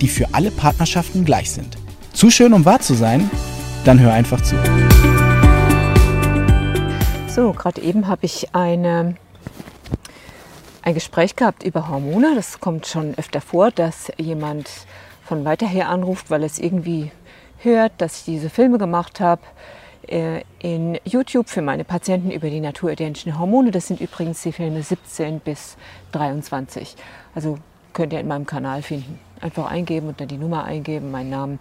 die für alle Partnerschaften gleich sind. Zu schön, um wahr zu sein? Dann hör einfach zu. So, gerade eben habe ich eine, ein Gespräch gehabt über Hormone. Das kommt schon öfter vor, dass jemand von weiter her anruft, weil es irgendwie hört, dass ich diese Filme gemacht habe äh, in YouTube für meine Patienten über die naturidentischen Hormone. Das sind übrigens die Filme 17 bis 23. Also könnt ihr in meinem Kanal finden. Einfach eingeben und dann die Nummer eingeben, meinen Namen.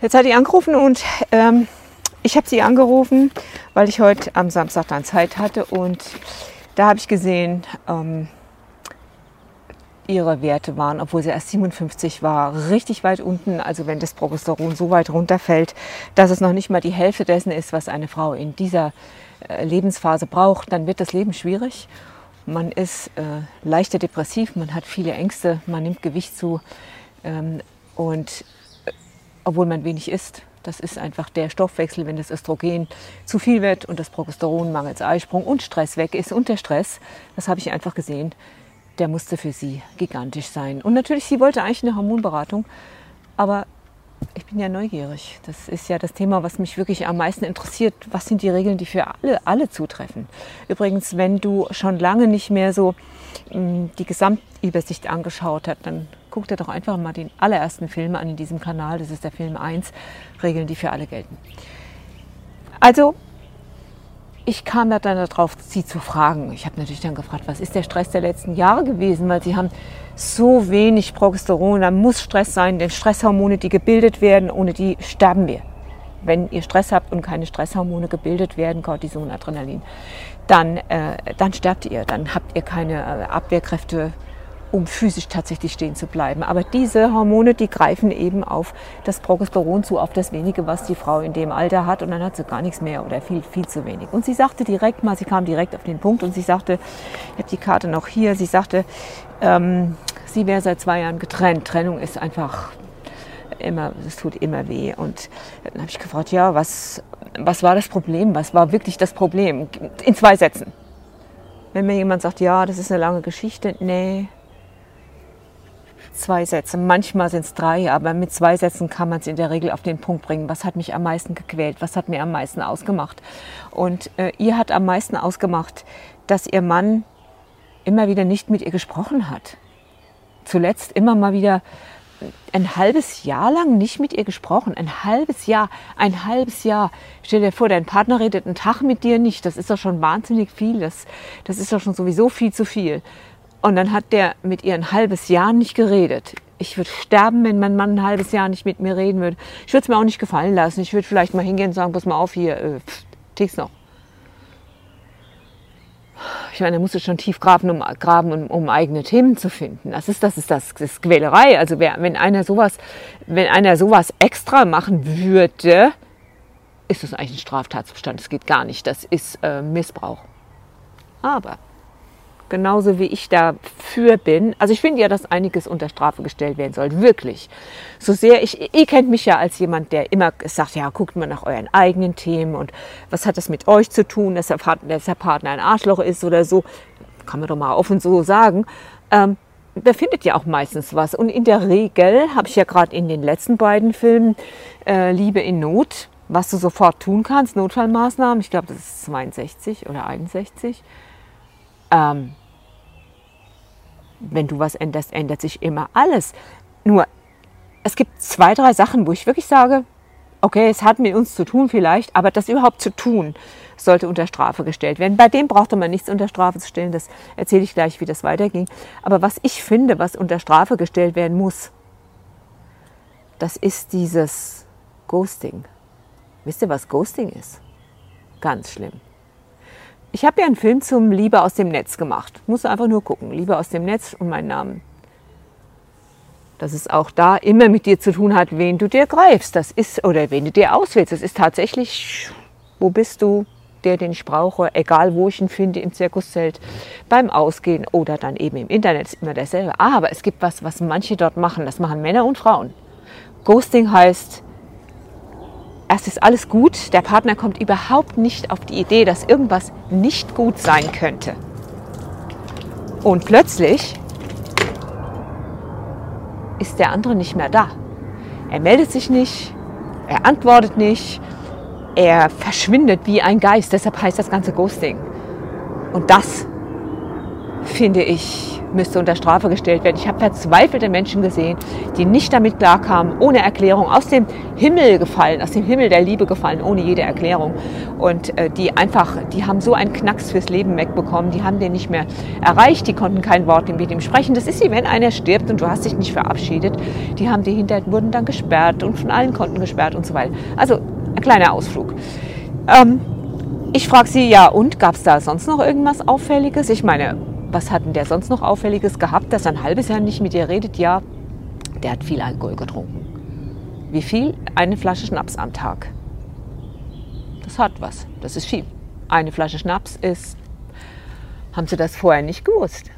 Jetzt hat die angerufen und ähm, ich habe sie angerufen, weil ich heute am Samstag dann Zeit hatte und da habe ich gesehen, ähm, ihre Werte waren, obwohl sie erst 57 war, richtig weit unten. Also wenn das Progesteron so weit runterfällt, dass es noch nicht mal die Hälfte dessen ist, was eine Frau in dieser äh, Lebensphase braucht, dann wird das Leben schwierig. Man ist äh, leichter depressiv, man hat viele Ängste, man nimmt Gewicht zu ähm, und äh, obwohl man wenig isst. Das ist einfach der Stoffwechsel, wenn das Östrogen zu viel wird und das Progesteron mangels Eisprung und Stress weg ist und der Stress, das habe ich einfach gesehen, der musste für sie gigantisch sein. Und natürlich, sie wollte eigentlich eine Hormonberatung, aber ich bin ja neugierig. Das ist ja das Thema, was mich wirklich am meisten interessiert. Was sind die Regeln, die für alle, alle zutreffen? Übrigens, wenn du schon lange nicht mehr so mm, die Gesamtübersicht angeschaut hast, dann guck dir doch einfach mal den allerersten Film an in diesem Kanal. Das ist der Film 1, Regeln, die für alle gelten. Also ich kam da dann darauf, sie zu fragen. Ich habe natürlich dann gefragt, was ist der Stress der letzten Jahre gewesen, weil sie haben so wenig Progesteron, da muss Stress sein, denn Stresshormone, die gebildet werden, ohne die sterben wir. Wenn ihr Stress habt und keine Stresshormone gebildet werden, Cortison, Adrenalin, dann, äh, dann sterbt ihr, dann habt ihr keine äh, Abwehrkräfte um physisch tatsächlich stehen zu bleiben. Aber diese Hormone, die greifen eben auf das Progesteron zu, auf das wenige, was die Frau in dem Alter hat. Und dann hat sie gar nichts mehr oder viel, viel zu wenig. Und sie sagte direkt mal, sie kam direkt auf den Punkt und sie sagte, ich habe die Karte noch hier, sie sagte, ähm, sie wäre seit zwei Jahren getrennt. Trennung ist einfach immer, es tut immer weh. Und dann habe ich gefragt, ja, was, was war das Problem? Was war wirklich das Problem? In zwei Sätzen. Wenn mir jemand sagt, ja, das ist eine lange Geschichte, nee, zwei Sätze. Manchmal sind es drei, aber mit zwei Sätzen kann man es in der Regel auf den Punkt bringen. Was hat mich am meisten gequält? Was hat mir am meisten ausgemacht? Und äh, ihr hat am meisten ausgemacht, dass ihr Mann immer wieder nicht mit ihr gesprochen hat. Zuletzt immer mal wieder ein halbes Jahr lang nicht mit ihr gesprochen. Ein halbes Jahr, ein halbes Jahr. Stell dir vor, dein Partner redet einen Tag mit dir nicht. Das ist doch schon wahnsinnig viel. Das, das ist doch schon sowieso viel zu viel. Und dann hat der mit ihr ein halbes Jahr nicht geredet. Ich würde sterben, wenn mein Mann ein halbes Jahr nicht mit mir reden würde. Ich würde es mir auch nicht gefallen lassen. Ich würde vielleicht mal hingehen und sagen, pass mal auf hier, äh, tick's noch. Ich meine, da musst du schon tief graben, um, graben, um, um, eigene Themen zu finden. Das ist, das ist das, das ist Quälerei. Also wer, wenn einer sowas, wenn einer sowas extra machen würde, ist das eigentlich ein Straftatbestand. Das geht gar nicht. Das ist äh, Missbrauch. Aber genauso wie ich dafür bin. Also ich finde ja, dass einiges unter Strafe gestellt werden soll, wirklich. So sehr ich, ihr kennt mich ja als jemand, der immer sagt, ja, guckt mal nach euren eigenen Themen und was hat das mit euch zu tun, dass der Partner, dass der Partner ein Arschloch ist oder so. Kann man doch mal offen so sagen. Ähm, da findet ja auch meistens was. Und in der Regel habe ich ja gerade in den letzten beiden Filmen äh, Liebe in Not, was du sofort tun kannst, Notfallmaßnahmen, ich glaube, das ist 62 oder 61. Ähm, wenn du was änderst, ändert sich immer alles. Nur, es gibt zwei, drei Sachen, wo ich wirklich sage, okay, es hat mit uns zu tun vielleicht, aber das überhaupt zu tun, sollte unter Strafe gestellt werden. Bei dem brauchte man nichts unter Strafe zu stellen, das erzähle ich gleich, wie das weiterging. Aber was ich finde, was unter Strafe gestellt werden muss, das ist dieses Ghosting. Wisst ihr, was Ghosting ist? Ganz schlimm. Ich habe ja einen Film zum Liebe aus dem Netz gemacht. Musst du einfach nur gucken. Liebe aus dem Netz und meinen Namen. dass es auch da immer mit dir zu tun hat, wen du dir greifst. Das ist, oder wen du dir auswählst. Das ist tatsächlich, wo bist du, der, den ich brauche, egal wo ich ihn finde, im Zirkuszelt, beim Ausgehen oder dann eben im Internet, ist immer dasselbe. Aber es gibt was, was manche dort machen. Das machen Männer und Frauen. Ghosting heißt, erst ist alles gut, der Partner kommt überhaupt nicht auf die Idee, dass irgendwas nicht gut sein könnte. Und plötzlich ist der andere nicht mehr da. Er meldet sich nicht, er antwortet nicht, er verschwindet wie ein Geist. Deshalb heißt das ganze Ghosting. Und das finde ich müsste unter Strafe gestellt werden. Ich habe verzweifelte Menschen gesehen, die nicht damit klarkamen, ohne Erklärung, aus dem Himmel gefallen, aus dem Himmel der Liebe gefallen, ohne jede Erklärung. Und äh, die einfach, die haben so einen Knacks fürs Leben wegbekommen, die haben den nicht mehr erreicht, die konnten kein Wort mit ihm sprechen. Das ist wie wenn einer stirbt und du hast dich nicht verabschiedet. Die haben die hinterher, wurden dann gesperrt und von allen Konten gesperrt und so weiter. Also ein kleiner Ausflug. Ähm, ich frage Sie, ja, und gab es da sonst noch irgendwas Auffälliges? Ich meine, was hat denn der sonst noch Auffälliges gehabt, dass er ein halbes Jahr nicht mit dir redet? Ja, der hat viel Alkohol getrunken. Wie viel? Eine Flasche Schnaps am Tag. Das hat was. Das ist viel. Eine Flasche Schnaps ist. Haben Sie das vorher nicht gewusst?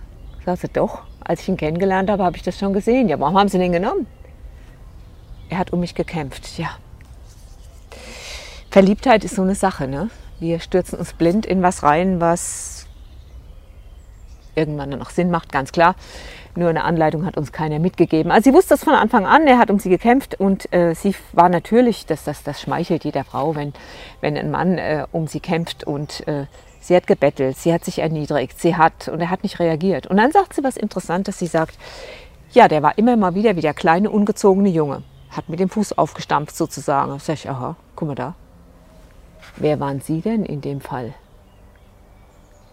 Sagst du doch. Als ich ihn kennengelernt habe, habe ich das schon gesehen. Ja, warum haben Sie den genommen? Er hat um mich gekämpft, ja. Verliebtheit ist so eine Sache, ne? Wir stürzen uns blind in was rein, was irgendwann dann noch Sinn macht, ganz klar. Nur eine Anleitung hat uns keiner mitgegeben. Also sie wusste das von Anfang an, er hat um sie gekämpft und äh, sie war natürlich, das, das, das schmeichelt jeder Frau, wenn, wenn ein Mann äh, um sie kämpft und äh, sie hat gebettelt, sie hat sich erniedrigt, sie hat und er hat nicht reagiert. Und dann sagt sie was Interessantes, sie sagt, ja, der war immer mal wieder wie der kleine, ungezogene Junge, hat mit dem Fuß aufgestampft sozusagen. Da sag ich, aha, guck mal da. Wer waren Sie denn in dem Fall?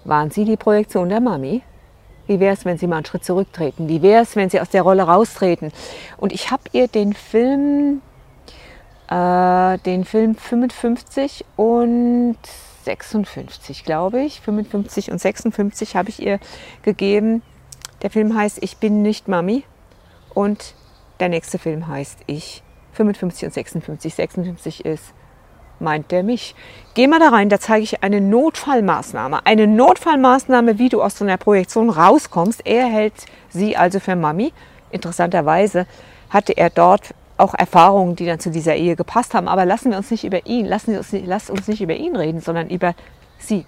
Waren Sie die Projektion der Mami? Wie wäre es, wenn Sie mal einen Schritt zurücktreten? Wie wäre es, wenn Sie aus der Rolle raustreten? Und ich habe ihr den Film, äh, den Film 55 und 56, glaube ich, 55 und 56 habe ich ihr gegeben. Der Film heißt Ich bin nicht Mami und der nächste Film heißt Ich 55 und 56. 56 ist meint der mich. Geh mal da rein, da zeige ich eine Notfallmaßnahme. Eine Notfallmaßnahme, wie du aus so einer Projektion rauskommst. Er hält sie also für Mami. Interessanterweise hatte er dort auch Erfahrungen, die dann zu dieser Ehe gepasst haben. Aber lassen wir uns nicht über ihn, lassen wir uns nicht, lass uns nicht über ihn reden, sondern über sie.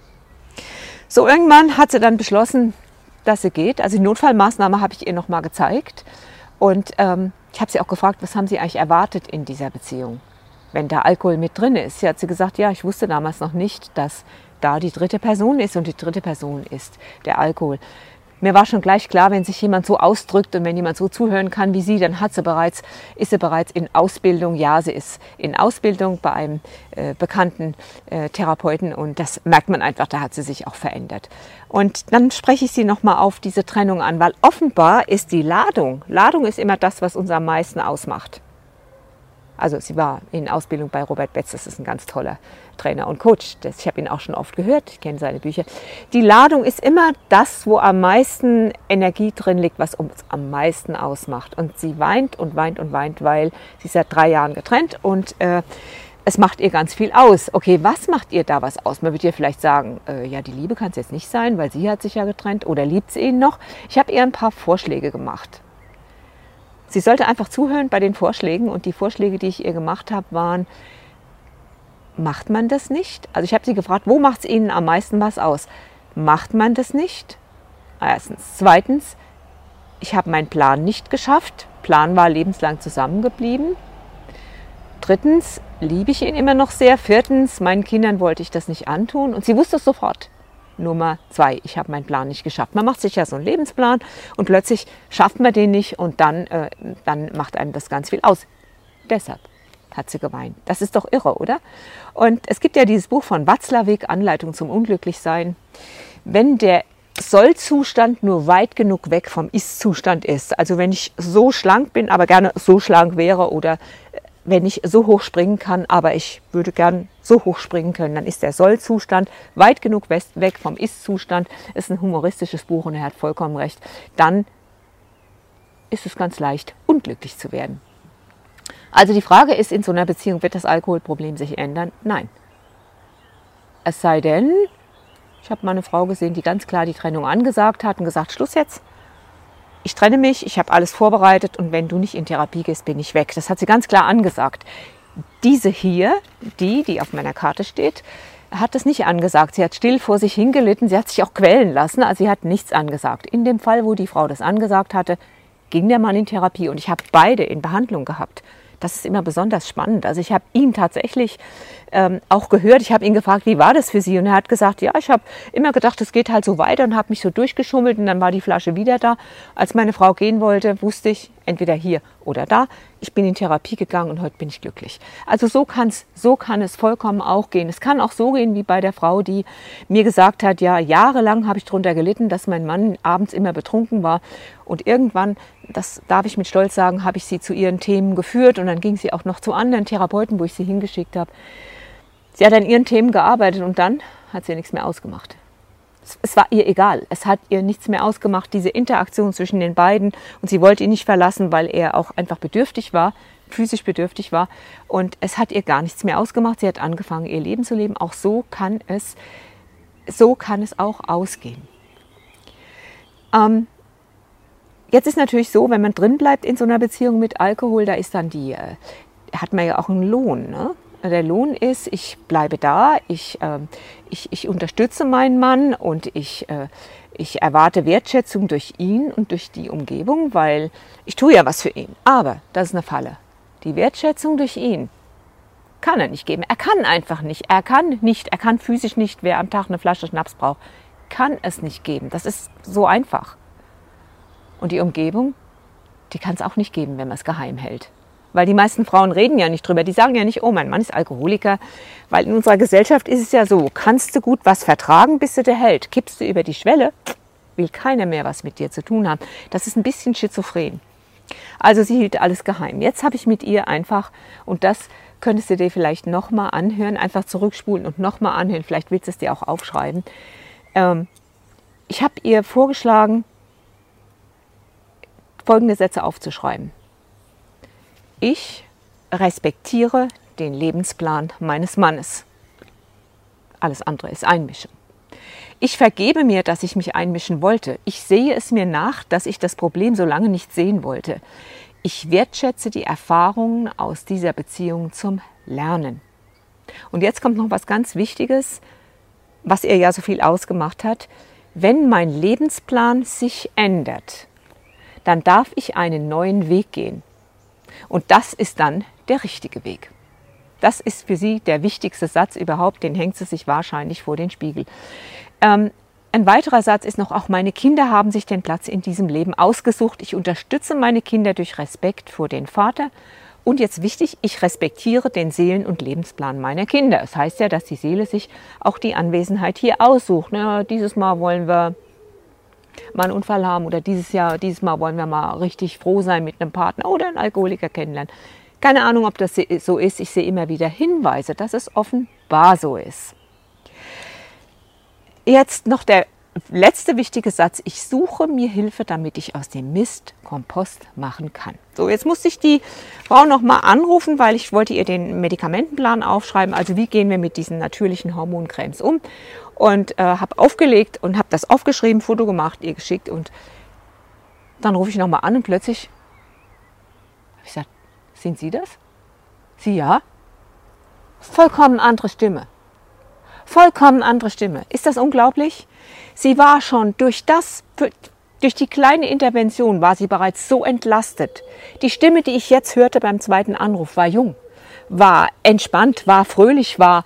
So, irgendwann hat sie dann beschlossen, dass sie geht. Also die Notfallmaßnahme habe ich ihr nochmal gezeigt. Und ähm, ich habe sie auch gefragt, was haben Sie eigentlich erwartet in dieser Beziehung? Wenn da Alkohol mit drin ist. Sie hat sie gesagt, ja, ich wusste damals noch nicht, dass da die dritte Person ist und die dritte Person ist der Alkohol. Mir war schon gleich klar, wenn sich jemand so ausdrückt und wenn jemand so zuhören kann wie sie, dann hat sie bereits, ist sie bereits in Ausbildung. Ja, sie ist in Ausbildung bei einem äh, bekannten äh, Therapeuten und das merkt man einfach, da hat sie sich auch verändert. Und dann spreche ich sie nochmal auf diese Trennung an, weil offenbar ist die Ladung, Ladung ist immer das, was uns am meisten ausmacht. Also sie war in Ausbildung bei Robert Betz, das ist ein ganz toller Trainer und Coach. Das, ich habe ihn auch schon oft gehört, ich kenne seine Bücher. Die Ladung ist immer das, wo am meisten Energie drin liegt, was uns am meisten ausmacht. Und sie weint und weint und weint, weil sie seit drei Jahren getrennt und äh, es macht ihr ganz viel aus. Okay, was macht ihr da was aus? Man wird ihr vielleicht sagen, äh, ja, die Liebe kann es jetzt nicht sein, weil sie hat sich ja getrennt oder liebt sie ihn noch. Ich habe ihr ein paar Vorschläge gemacht. Sie sollte einfach zuhören bei den Vorschlägen und die Vorschläge, die ich ihr gemacht habe, waren, macht man das nicht? Also ich habe sie gefragt, wo macht es Ihnen am meisten was aus? Macht man das nicht? Erstens. Zweitens, ich habe meinen Plan nicht geschafft. Plan war lebenslang zusammengeblieben. Drittens, liebe ich ihn immer noch sehr. Viertens, meinen Kindern wollte ich das nicht antun. Und sie wusste es sofort. Nummer zwei, ich habe meinen Plan nicht geschafft. Man macht sich ja so einen Lebensplan und plötzlich schafft man den nicht und dann, äh, dann macht einem das ganz viel aus. Deshalb hat sie geweint. Das ist doch irre, oder? Und es gibt ja dieses Buch von Watzlawick, Anleitung zum Unglücklichsein. Wenn der Sollzustand nur weit genug weg vom Ist-Zustand ist, also wenn ich so schlank bin, aber gerne so schlank wäre oder wenn ich so hoch springen kann, aber ich würde gern so hoch springen können, dann ist der Soll-Zustand weit genug weg vom Ist-Zustand. Ist ein humoristisches Buch und er hat vollkommen recht. Dann ist es ganz leicht. Unglücklich zu werden. Also die Frage ist, in so einer Beziehung wird das Alkoholproblem sich ändern? Nein. Es sei denn, ich habe mal eine Frau gesehen, die ganz klar die Trennung angesagt hat und gesagt, Schluss jetzt. Ich trenne mich, ich habe alles vorbereitet und wenn du nicht in Therapie gehst, bin ich weg. Das hat sie ganz klar angesagt. Diese hier, die, die auf meiner Karte steht, hat das nicht angesagt. Sie hat still vor sich hingelitten. Sie hat sich auch quälen lassen. Also sie hat nichts angesagt. In dem Fall, wo die Frau das angesagt hatte, ging der Mann in Therapie und ich habe beide in Behandlung gehabt das ist immer besonders spannend. Also ich habe ihn tatsächlich ähm, auch gehört. Ich habe ihn gefragt, wie war das für Sie? Und er hat gesagt, ja, ich habe immer gedacht, es geht halt so weiter und habe mich so durchgeschummelt und dann war die Flasche wieder da. Als meine Frau gehen wollte, wusste ich, entweder hier oder da. Ich bin in Therapie gegangen und heute bin ich glücklich. Also so, kann's, so kann es vollkommen auch gehen. Es kann auch so gehen wie bei der Frau, die mir gesagt hat, ja, jahrelang habe ich darunter gelitten, dass mein Mann abends immer betrunken war. Und irgendwann, das darf ich mit Stolz sagen, habe ich sie zu ihren Themen geführt und dann ging sie auch noch zu anderen Therapeuten, wo ich sie hingeschickt habe. Sie hat an ihren Themen gearbeitet und dann hat sie nichts mehr ausgemacht es war ihr egal. Es hat ihr nichts mehr ausgemacht, diese Interaktion zwischen den beiden. Und sie wollte ihn nicht verlassen, weil er auch einfach bedürftig war, physisch bedürftig war. Und es hat ihr gar nichts mehr ausgemacht. Sie hat angefangen, ihr Leben zu leben. Auch so kann es, so kann es auch ausgehen. Ähm, jetzt ist natürlich so, wenn man drin bleibt in so einer Beziehung mit Alkohol, da ist dann die, äh, hat man ja auch einen Lohn. Ne? Der Lohn ist, ich bleibe da, ich, äh, ich, ich unterstütze meinen Mann und ich, äh, ich erwarte Wertschätzung durch ihn und durch die Umgebung, weil ich tue ja was für ihn. Aber das ist eine Falle. Die Wertschätzung durch ihn kann er nicht geben. Er kann einfach nicht. Er kann nicht, er kann physisch nicht, wer am Tag eine Flasche Schnaps braucht, kann es nicht geben. Das ist so einfach. Und die Umgebung, die kann es auch nicht geben, wenn man es geheim hält. Weil die meisten Frauen reden ja nicht drüber. Die sagen ja nicht, oh, mein Mann ist Alkoholiker. Weil in unserer Gesellschaft ist es ja so, kannst du gut was vertragen, bis du der hält. Kippst du über die Schwelle, will keiner mehr was mit dir zu tun haben. Das ist ein bisschen schizophren. Also sie hielt alles geheim. Jetzt habe ich mit ihr einfach, und das könntest du dir vielleicht nochmal anhören, einfach zurückspulen und nochmal anhören. Vielleicht willst du es dir auch aufschreiben. Ähm, ich habe ihr vorgeschlagen, folgende Sätze aufzuschreiben. Ich respektiere den Lebensplan meines Mannes. Alles andere ist Einmischung. Ich vergebe mir, dass ich mich einmischen wollte. Ich sehe es mir nach, dass ich das Problem so lange nicht sehen wollte. Ich wertschätze die Erfahrungen aus dieser Beziehung zum Lernen. Und jetzt kommt noch was ganz Wichtiges, was ihr ja so viel ausgemacht hat. Wenn mein Lebensplan sich ändert, dann darf ich einen neuen Weg gehen. Und das ist dann der richtige Weg. Das ist für sie der wichtigste Satz überhaupt, den hängt sie sich wahrscheinlich vor den Spiegel. Ähm, ein weiterer Satz ist noch, auch meine Kinder haben sich den Platz in diesem Leben ausgesucht. Ich unterstütze meine Kinder durch Respekt vor den Vater. Und jetzt wichtig, ich respektiere den Seelen- und Lebensplan meiner Kinder. Das heißt ja, dass die Seele sich auch die Anwesenheit hier aussucht. Ne? Dieses Mal wollen wir mal einen Unfall haben oder dieses Jahr, dieses Mal wollen wir mal richtig froh sein mit einem Partner oder einen Alkoholiker kennenlernen. Keine Ahnung, ob das so ist. Ich sehe immer wieder Hinweise, dass es offenbar so ist. Jetzt noch der letzte wichtige Satz. Ich suche mir Hilfe, damit ich aus dem Mist Kompost machen kann. So, jetzt musste ich die Frau noch mal anrufen, weil ich wollte ihr den Medikamentenplan aufschreiben. Also wie gehen wir mit diesen natürlichen Hormoncremes um? Und äh, habe aufgelegt und habe das aufgeschrieben, Foto gemacht, ihr geschickt und dann rufe ich nochmal an und plötzlich habe ich gesagt, sind Sie das? Sie ja? Vollkommen andere Stimme. Vollkommen andere Stimme. Ist das unglaublich? Sie war schon durch das, durch die kleine Intervention war sie bereits so entlastet. Die Stimme, die ich jetzt hörte beim zweiten Anruf, war jung, war entspannt, war fröhlich, war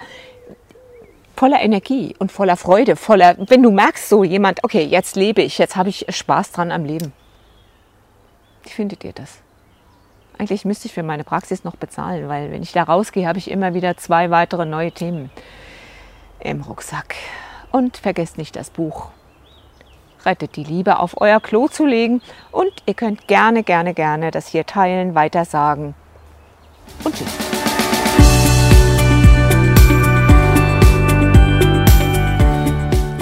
voller Energie und voller Freude, voller, wenn du merkst, so jemand, okay, jetzt lebe ich, jetzt habe ich Spaß dran am Leben. Wie findet ihr das? Eigentlich müsste ich für meine Praxis noch bezahlen, weil wenn ich da rausgehe, habe ich immer wieder zwei weitere neue Themen im Rucksack. Und vergesst nicht das Buch. Rettet die Liebe auf euer Klo zu legen und ihr könnt gerne, gerne, gerne das hier teilen, weitersagen. Und tschüss.